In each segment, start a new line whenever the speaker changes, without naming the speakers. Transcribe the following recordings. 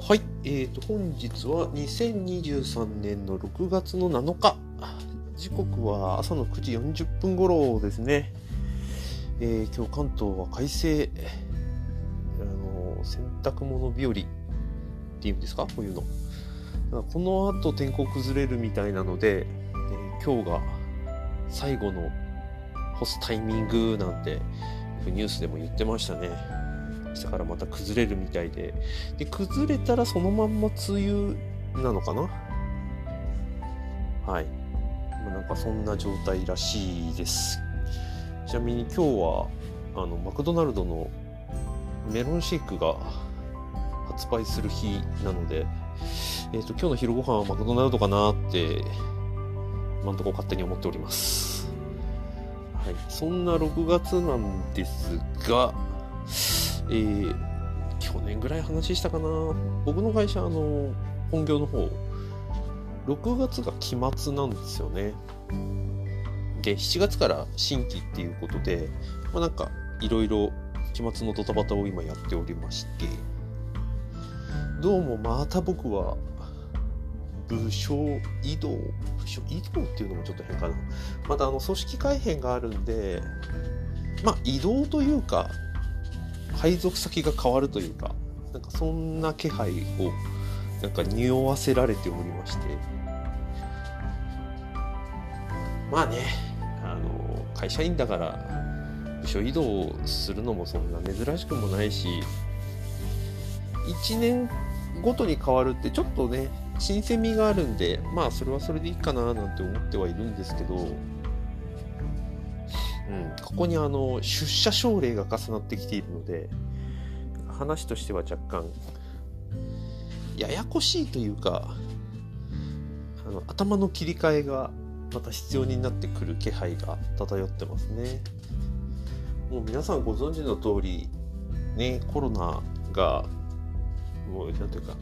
はい、えーと、本日は2023年の6月の7日。時刻は朝の9時40分頃ですね。えー、今日関東は快晴。あの、洗濯物日和っていうんですか？こういうの。この後天候崩れるみたいなので、えー、今日が最後の干すタイミングなんてニュースでも言ってましたね。明日からまた崩れるみたいで。で、崩れたらそのまんま梅雨なのかな？はい。まあ、なんかそんな状態らしいです。ちなみに今日は、あの、マクドナルドのメロンシェイクが発売する日なので、えっ、ー、と、今日の昼ご飯はマクドナルドかなって、今んとこ勝手に思っております。はい。そんな6月なんですが、えー、去年ぐらい話したかな。僕の会社、あの、本業の方、6月が期末なんですよね。で、7月から新規っていうことで、まあなんか、いろいろ期末のドタバタを今やっておりまして、どうもまた僕は部署移動？部署移動っていうのもちょっと変かな。またあの組織改変があるんでまあ移動というか配属先が変わるというかなんかそんな気配をなんか匂わせられておりまして。まあねあの会社員だから部署移動するのもそんな珍しくもないし1年ごとに変わるってちょっとね新鮮味があるんでまあそれはそれでいいかななんて思ってはいるんですけど、うん、ここにあの出社奨励が重なってきているので話としては若干ややこしいというかあの頭の切り替えがまた必要になってくる気配が漂ってますね。もう皆さんご存知の通りねコロナがもう、なんていうか、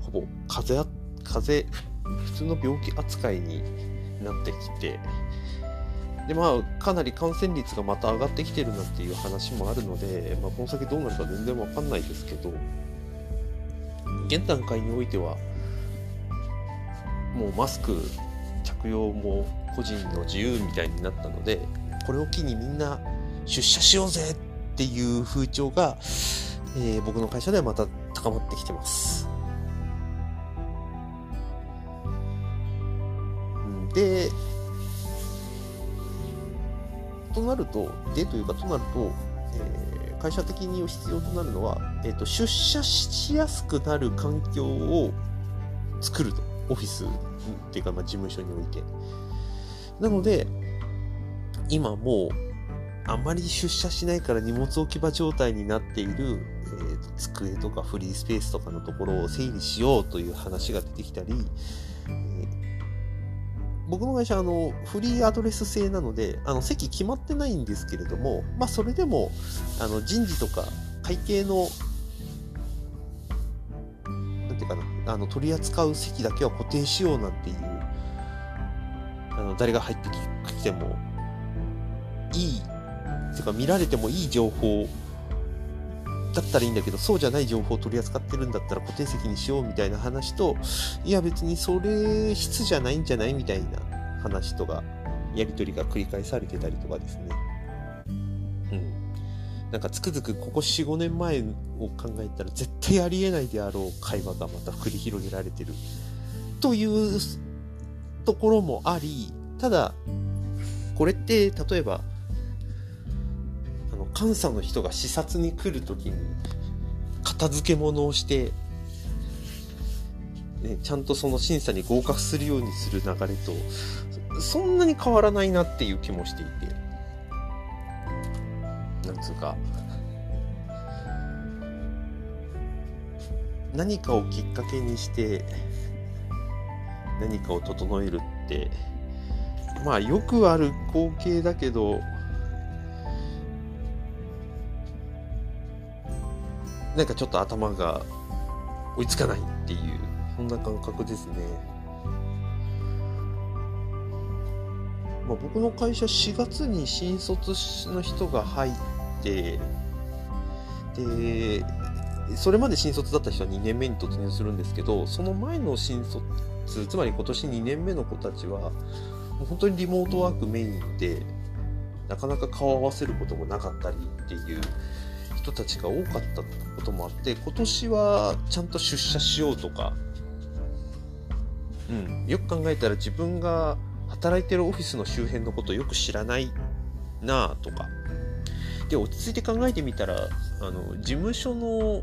ほぼ風邪、風邪、普通の病気扱いになってきて、で、まあ、かなり感染率がまた上がってきてるなっていう話もあるので、まあ、この先どうなるか全然わかんないですけど、現段階においては、もうマスク着用も個人の自由みたいになったので、これを機にみんな出社しようぜっていう風潮が、えー、僕の会社ではまた高まってきてます。で、となると、でというか、となると、えー、会社的に必要となるのは、えーと、出社しやすくなる環境を作ると。オフィスっていうか、まあ、事務所において。なので、今もう、あまり出社しないから荷物置き場状態になっている、えー、机とかフリースペースとかのところを整理しようという話が出てきたり、僕の会社あのフリーアドレス制なのであの席決まってないんですけれども、まあ、それでもあの人事とか会計のなんていうかなあの取り扱う席だけは固定しようなんていうあの誰が入ってきてもいいていうか見られてもいい情報だったらいいんだけどそうじゃない情報を取り扱ってるんだったら固定席にしようみたいな話といや別にそれ質じゃないんじゃないみたいな話とかやり取りが繰り返されてたりとかですね。うん。なんかつくづくここ45年前を考えたら絶対ありえないであろう会話がまた繰り広げられてるというところもありただこれって例えば監査の人が視察に来る時に片付け物をして、ね、ちゃんとその審査に合格するようにする流れとそんなに変わらないなっていう気もしていて。なんつうか。何かをきっかけにして何かを整えるってまあよくある光景だけどなんかちょっと頭が追いつかないっていうそんな感覚ですね。まあ、僕の会社4月に新卒の人が入ってでそれまで新卒だった人は2年目に突入するんですけどその前の新卒つまり今年2年目の子たちはもう本当にリモートワークメインでなかなか顔を合わせることもなかったりっていう人たちが多かったこともあって今年はちゃんと出社しようとか、うん、よく考えたら自分が働いてるオフィスの周辺のことよく知らないなあとか。で落ち着いて考えてみたらあの事務所の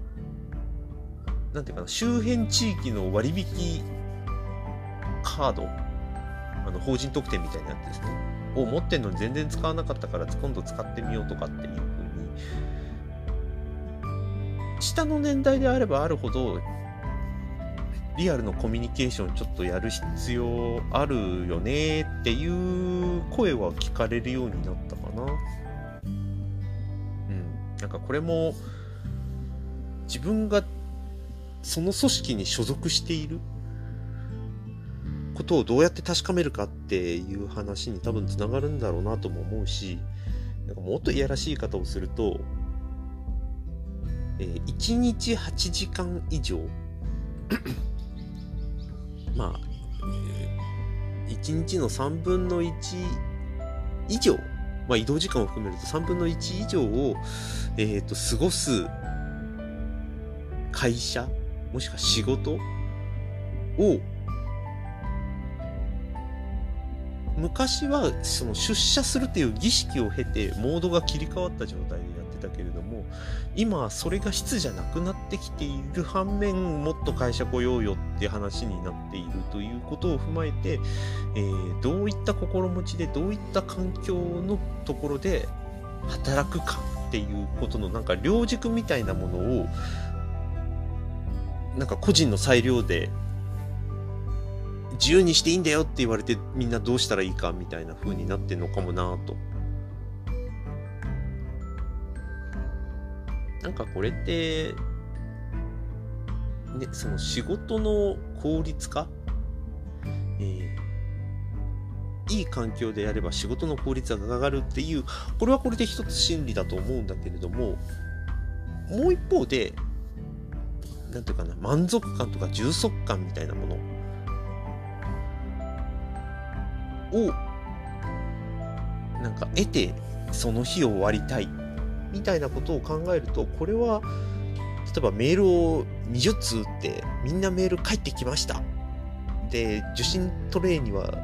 なんていうかな周辺地域の割引カードあの法人特典みたいなやつですね。を持ってんのに全然使わなかったから今度使ってみようとかっていう下の年代であればあるほどリアルのコミュニケーションちょっとやる必要あるよねっていう声は聞かれるようになったかな。うん。なんかこれも自分がその組織に所属していることをどうやって確かめるかっていう話に多分つながるんだろうなとも思うし、なんかもっといやらしい言い方をすると、えー、1日8時間以上。まあ、えー、1日の3分の1以上、まあ、移動時間を含めると3分の1以上を、え、ー、と、過ごす会社、もしくは仕事を、昔はその出社するという儀式を経てモードが切り替わった状態でやってたけれども今それが質じゃなくなってきている反面もっと会社来ようよって話になっているということを踏まえて、えー、どういった心持ちでどういった環境のところで働くかっていうことのなんか両軸みたいなものをなんか個人の裁量で自由にしていいんだよって言われてみんなどうしたらいいかみたいな風になってんのかもなと。なんかこれって、ね、その仕事の効率化、えー、いい環境でやれば仕事の効率が上がるっていう、これはこれで一つ真理だと思うんだけれども、もう一方で、なんていうかな、満足感とか充足感みたいなものを、なんか得て、その日を終わりたい。みたいなことを考えるとこれは例えばメールを20通打ってみんなメール返ってきました。で受信トレイには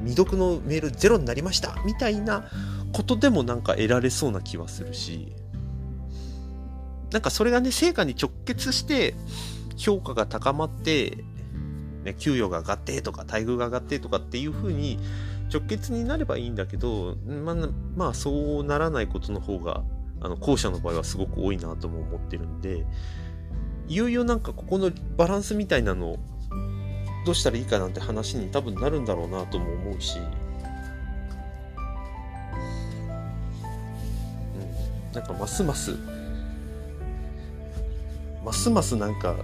未読のメールゼロになりました。みたいなことでもなんか得られそうな気はするし。なんかそれがね成果に直結して評価が高まって、ね、給与が上がってとか待遇が上がってとかっていう風に直結になればいいんだけど、まあ、まあ、そうならないことの方が、あの、後者の場合はすごく多いなとも思ってるんで、いよいよなんかここのバランスみたいなのどうしたらいいかなんて話に多分なるんだろうなとも思うし、うん、なんかますます、ますますなんか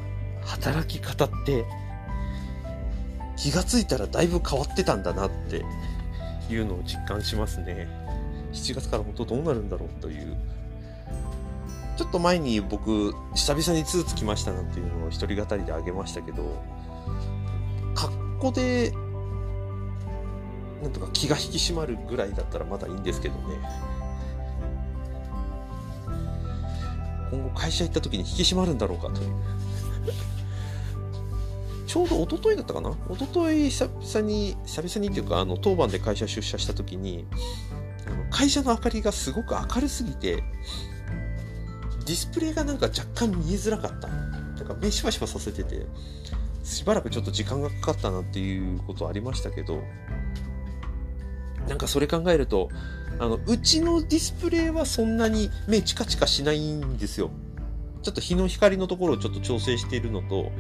働き方って気がついたらだいぶ変わってたんだなっていうのを実感しますね。7月から本当どうなるんだろうという。ちょっと前に僕、久々にツーツきましたなんていうのを一人語りであげましたけど、格好で、なんとか気が引き締まるぐらいだったらまだいいんですけどね。今後会社行った時に引き締まるんだろうかという。ちょうど一昨日だったかな？一昨日久々に、久々にっていうか、あの、当番で会社出社した時に、あの会社の明かりがすごく明るすぎて、ディスプレイがなんか若干見えづらかった。なんか目しばしばさせてて、しばらくちょっと時間がかかったなっていうことありましたけど、なんかそれ考えると、あの、うちのディスプレイはそんなに目チカチカしないんですよ。ちょっと日の光のところをちょっと調整しているのと、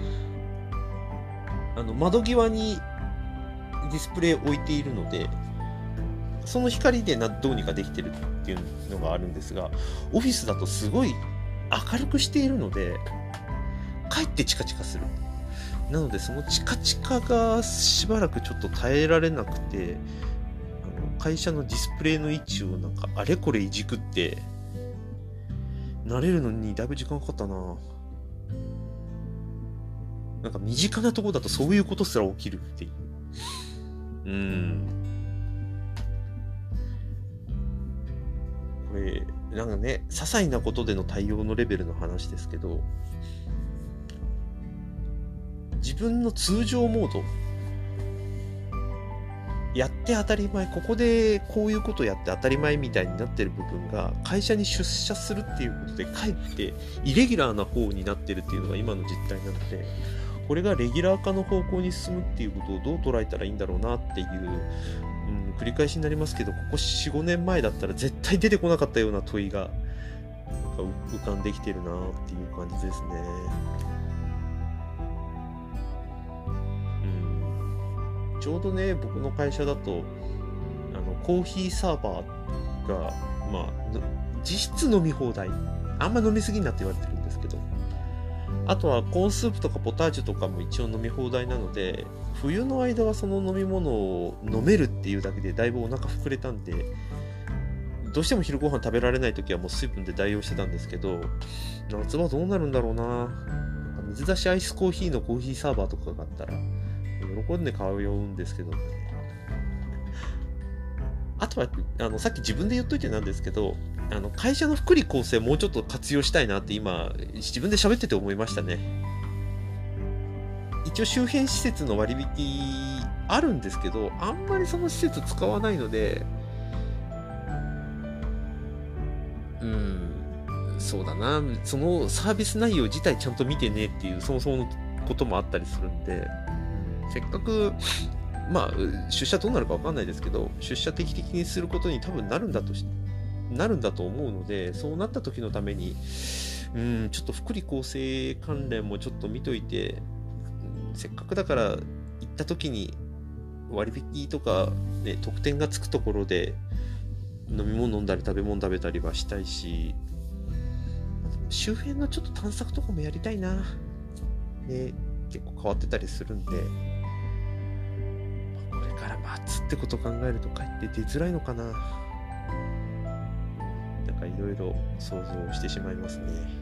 あの窓際にディスプレイ置いているのでその光でなどうにかできてるっていうのがあるんですがオフィスだとすごい明るくしているのでかえってチカチカする。なのでそのチカチカがしばらくちょっと耐えられなくてあの会社のディスプレイの位置をなんかあれこれいじくって慣れるのにだいぶ時間かかったな。なんか身近なとこだとそういうことすら起きるっていう。うん。これなんかね些細なことでの対応のレベルの話ですけど自分の通常モード。やって当たり前ここでこういうことやって当たり前みたいになってる部分が会社に出社するっていうことでかえってイレギュラーな方になってるっていうのが今の実態なのでこれがレギュラー化の方向に進むっていうことをどう捉えたらいいんだろうなっていう、うん、繰り返しになりますけどここ45年前だったら絶対出てこなかったような問いが浮かんできてるなっていう感じですね。ちょうどね僕の会社だとあのコーヒーサーバーがまあ実質飲み放題。あんま飲みすぎんなって言われてるんですけど。あとはコーンスープとかポタージュとかも一応飲み放題なので冬の間はその飲み物を飲めるっていうだけでだいぶお腹膨れたんでどうしても昼ご飯食べられない時はもう水分で代用してたんですけど夏はどうなるんだろうな水出しアイスコーヒーのコーヒーサーバーとかがあったら喜んで買うんですけどね。あとはあのさっき自分で言っといてなんですけどあの会社の福利厚生もうちょっと活用したいなって今自分で喋ってて思いましたね。一応周辺施設の割引あるんですけどあんまりその施設使わないのでうんそうだな。そのサービス内容自体ちゃんと見てねっていうそもそものこともあったりするんでせっかく、まあ、出社どうなるか分かんないですけど、出社定期的にすることに多分なるんだとし、なるんだと思うので、そうなった時のために、うん、ちょっと福利厚生関連もちょっと見といて、せっかくだから行った時に割引とか、ね、特典がつくところで飲み物飲んだり食べ物食べたりはしたいし、周辺のちょっと探索とかもやりたいな。ね、結構変わってたりするんで、待つってことを考えると帰って出づらいのかななんかいろいろ想像してしまいますね。